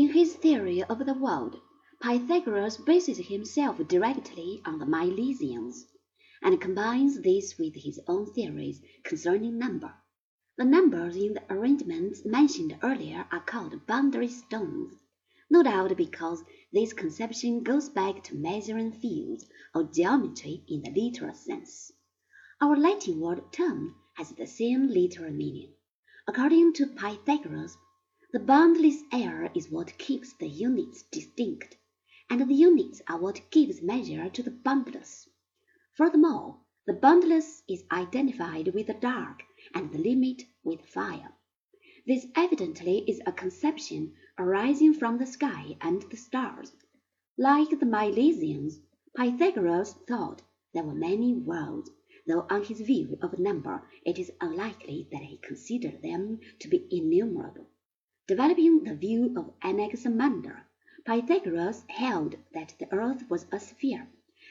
In his theory of the world, Pythagoras bases himself directly on the Milesians, and combines this with his own theories concerning number. The numbers in the arrangements mentioned earlier are called boundary stones, no doubt because this conception goes back to measuring fields or geometry in the literal sense. Our Latin word term has the same literal meaning. According to Pythagoras, the boundless air is what keeps the units distinct, and the units are what gives measure to the boundless. Furthermore, the boundless is identified with the dark and the limit with fire. This evidently is a conception arising from the sky and the stars. Like the Milesians, Pythagoras thought there were many worlds, though on his view of number it is unlikely that he considered them to be innumerable. Developing the view of Anaximander, Pythagoras held that the earth was a sphere,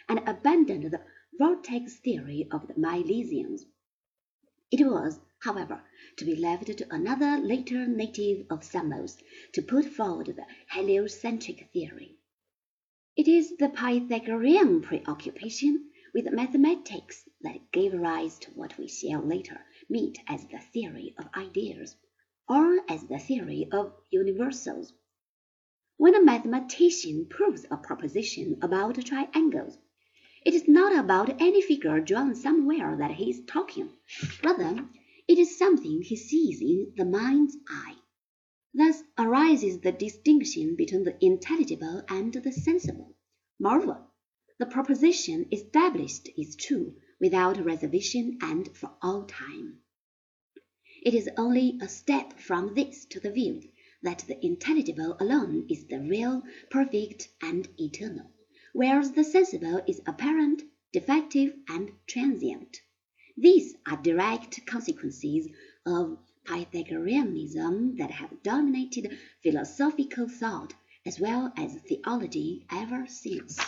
and abandoned the vortex theory of the Milesians. It was, however, to be left to another later native of Samos to put forward the heliocentric theory. It is the Pythagorean preoccupation with mathematics that gave rise to what we shall later meet as the theory of ideas as the theory of universals. When a mathematician proves a proposition about triangles, it is not about any figure drawn somewhere that he is talking. Rather, it is something he sees in the mind's eye. Thus arises the distinction between the intelligible and the sensible. Moreover, the proposition established is true without reservation and for all time. It is only a step from this to the view that the intelligible alone is the real, perfect, and eternal, whereas the sensible is apparent, defective, and transient. These are direct consequences of Pythagoreanism that have dominated philosophical thought as well as theology ever since.